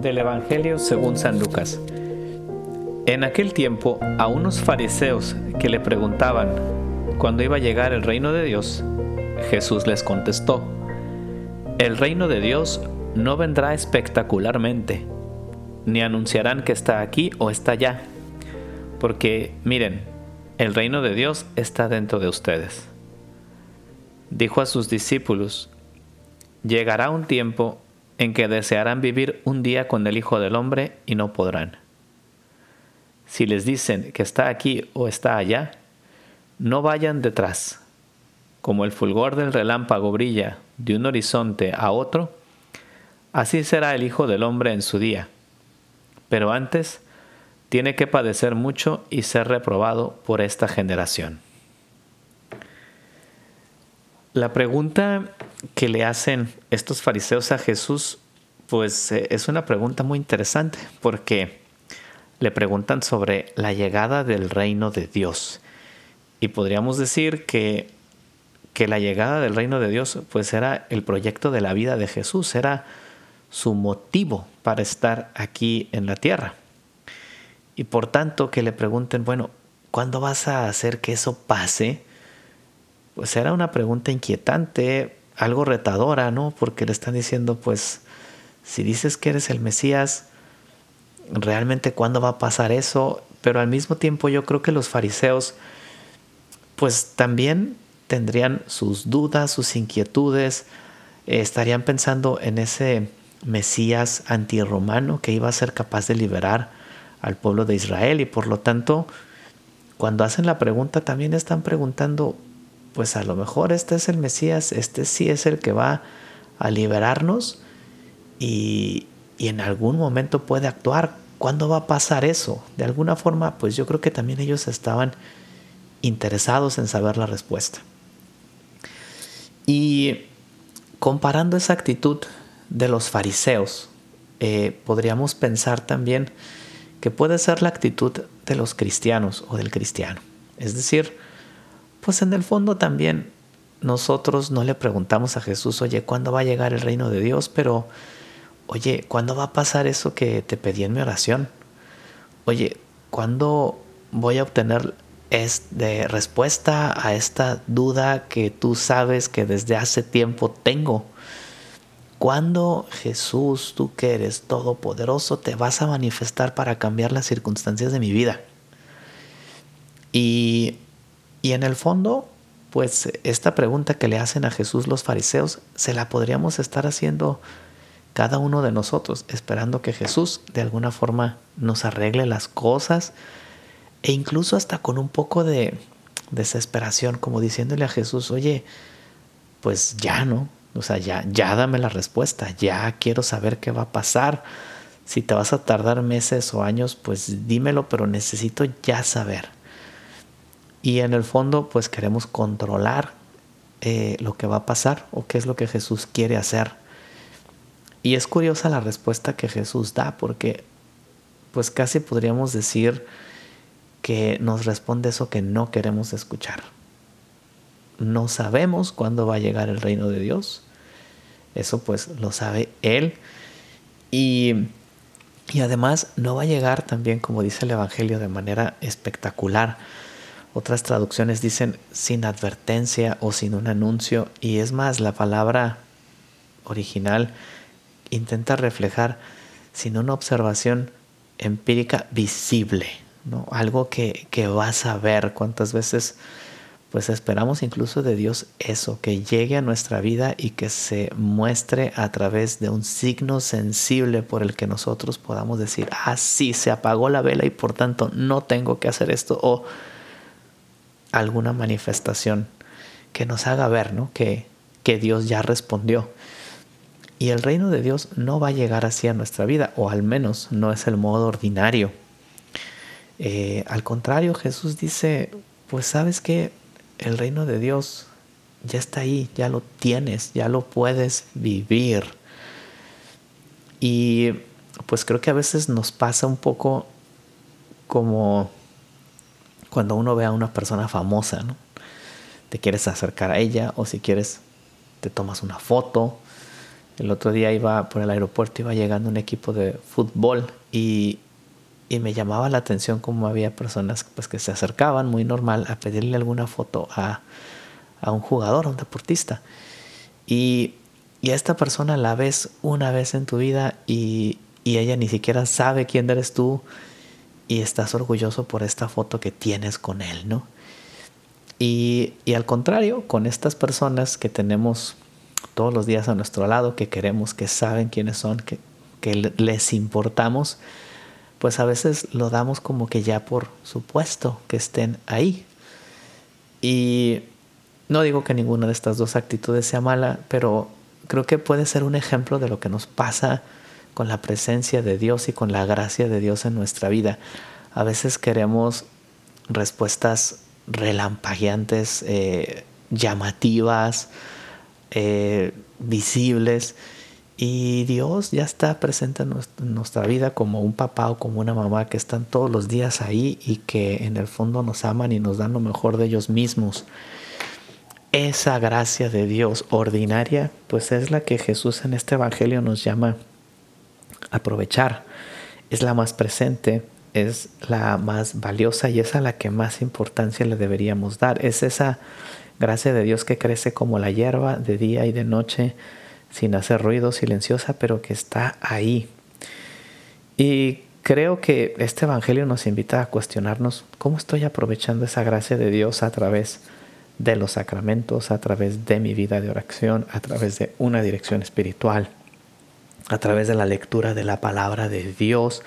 Del Evangelio según San Lucas. En aquel tiempo, a unos fariseos que le preguntaban cuándo iba a llegar el reino de Dios, Jesús les contestó, el reino de Dios no vendrá espectacularmente, ni anunciarán que está aquí o está allá, porque miren, el reino de Dios está dentro de ustedes. Dijo a sus discípulos, llegará un tiempo en que desearán vivir un día con el Hijo del Hombre y no podrán. Si les dicen que está aquí o está allá, no vayan detrás. Como el fulgor del relámpago brilla de un horizonte a otro, así será el Hijo del Hombre en su día. Pero antes tiene que padecer mucho y ser reprobado por esta generación. La pregunta que le hacen estos fariseos a Jesús, pues eh, es una pregunta muy interesante, porque le preguntan sobre la llegada del reino de Dios. Y podríamos decir que, que la llegada del reino de Dios, pues era el proyecto de la vida de Jesús, era su motivo para estar aquí en la tierra. Y por tanto que le pregunten, bueno, ¿cuándo vas a hacer que eso pase? Pues era una pregunta inquietante, algo retadora, ¿no? Porque le están diciendo, pues, si dices que eres el Mesías, realmente cuándo va a pasar eso, pero al mismo tiempo yo creo que los fariseos, pues también tendrían sus dudas, sus inquietudes, eh, estarían pensando en ese Mesías antirromano que iba a ser capaz de liberar al pueblo de Israel y por lo tanto, cuando hacen la pregunta también están preguntando, pues a lo mejor este es el Mesías, este sí es el que va a liberarnos y, en algún momento puede actuar. ¿Cuándo va a pasar eso? De alguna forma, pues yo creo que también ellos estaban interesados en saber la respuesta. Y comparando esa actitud de los fariseos, eh, podríamos pensar también que puede ser la actitud de los cristianos o del cristiano. Es decir, pues en el fondo también nosotros no le preguntamos a Jesús, oye, ¿cuándo va a llegar el reino de Dios? Pero, oye, ¿cuándo va a pasar eso que te pedí en mi oración? Oye, ¿cuándo voy a obtener de respuesta a esta duda que tú sabes que desde hace tiempo tengo? ¿Cuándo Jesús, tú que eres todopoderoso, te vas a manifestar para cambiar las circunstancias de mi vida? Y y en el fondo, pues esta pregunta que le hacen a Jesús los fariseos, se la podríamos estar haciendo cada uno de nosotros, esperando que Jesús de alguna forma nos arregle las cosas e incluso hasta con un poco de desesperación, como diciéndole a Jesús, oye, pues ya no, o sea, ya, ya dame la respuesta, ya quiero saber qué va a pasar. Si te vas a tardar meses o años, pues dímelo, pero necesito ya saber. Y en el fondo, pues queremos controlar eh, lo que va a pasar o qué es lo que Jesús quiere hacer. Y es curiosa la respuesta que Jesús da, porque pues casi podríamos decir que nos responde eso que no queremos escuchar. No sabemos cuándo va a llegar el reino de Dios. Eso pues lo sabe Él. Y, y además no va a llegar también, como dice el Evangelio, de manera espectacular otras traducciones dicen sin advertencia o sin un anuncio. Y es más, la palabra original intenta reflejar sin una observación empírica visible, ¿no? Algo que, que vas a ver. ¿Cuántas veces pues esperamos incluso de Dios eso, que llegue a nuestra vida y que se muestre a través de un signo sensible por el que nosotros podamos decir, ah, sí, se apagó la vela y por tanto no tengo que hacer esto, o alguna manifestación que nos haga ver ¿no? que, que Dios ya respondió. Y el reino de Dios no va a llegar así a nuestra vida, o al menos no es el modo ordinario. Eh, al contrario, Jesús dice, pues sabes que el reino de Dios ya está ahí, ya lo tienes, ya lo puedes vivir. Y pues creo que a veces nos pasa un poco como cuando uno ve a una persona famosa, ¿no? Te quieres acercar a ella o si quieres te tomas una foto El otro día iba por el aeropuerto, iba llegando un equipo de fútbol y, y me llamaba la atención cómo había personas pues, que se acercaban muy normal a pedirle alguna foto a, a un jugador, a un deportista. Y, y, a esta persona la ves una vez en tu vida y, y ella ni siquiera sabe quién eres tú y estás orgulloso por esta foto que tienes con él, ¿no? Y, y, al contrario, con estas personas que tenemos todos los días a nuestro lado, que queremos, que saben quiénes son, que, que les importamos, pues a veces lo damos como que ya por supuesto que estén ahí. Y no digo que ninguna de estas dos actitudes sea mala, pero creo que puede ser un ejemplo de lo que nos pasa con la presencia de Dios y con la gracia de Dios en nuestra vida. A veces queremos respuestas relampagueantes, eh, llamativas, eh, visibles. Y Dios ya está presente en nuestra vida como un papá o como una mamá que están todos los días ahí y que en el fondo nos aman y nos dan lo mejor de ellos mismos. Esa gracia de Dios ordinaria, pues es la que Jesús en este Evangelio nos llama aprovechar. Es la más presente, es la más valiosa y es a la que más importancia le deberíamos dar. Es esa gracia de Dios que crece como la hierba de día y de noche, sin hacer ruido, silenciosa, pero que está ahí. Y creo que este Evangelio nos invita a cuestionarnos cómo estoy aprovechando esa gracia de Dios a través de los sacramentos, a través de mi vida de oración, a través de una dirección espiritual, a través de la lectura de la palabra de Dios,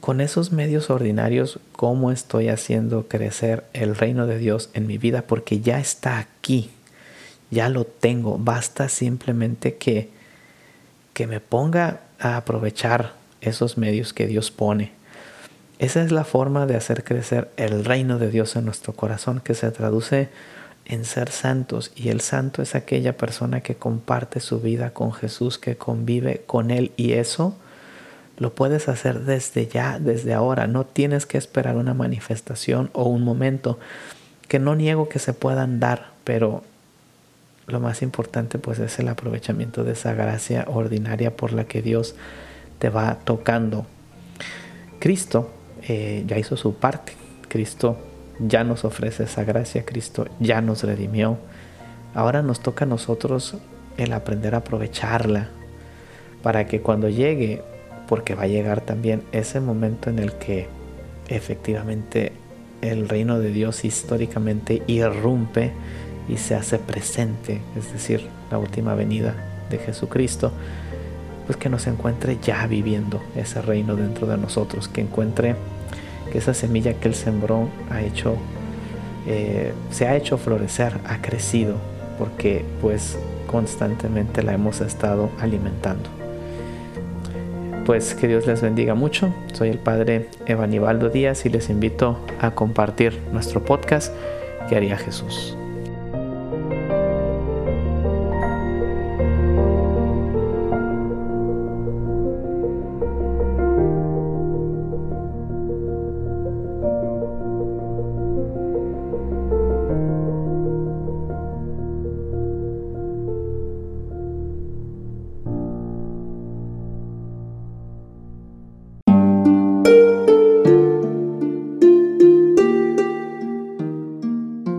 con esos medios ordinarios, cómo estoy haciendo crecer el reino de Dios en mi vida, porque ya está aquí, ya lo tengo, basta simplemente que, que me ponga a aprovechar esos medios que Dios pone. Esa es la forma de hacer crecer el reino de Dios en nuestro corazón, que se traduce en ser santos. Y el santo es aquella persona que comparte su vida con Jesús, que convive con Él. Y eso lo puedes hacer desde ya, desde ahora. No tienes que esperar una manifestación o un momento que no niego que se puedan dar, pero lo más importante pues es el aprovechamiento de esa gracia ordinaria por la que Dios te va tocando. Cristo eh, ya hizo su parte. Cristo ya nos ofrece esa gracia. Cristo ya nos redimió. Ahora nos toca a nosotros el aprender a aprovecharla para que cuando llegue porque va a llegar también ese momento en el que efectivamente el reino de Dios históricamente irrumpe y se hace presente, es decir, la última venida de Jesucristo, pues que nos encuentre ya viviendo ese reino dentro de nosotros, que encuentre que esa semilla que Él sembró ha hecho, eh, se ha hecho florecer, ha crecido, porque pues constantemente la hemos estado alimentando pues que Dios les bendiga mucho. Soy el padre Evanibaldo Díaz y les invito a compartir nuestro podcast que haría Jesús.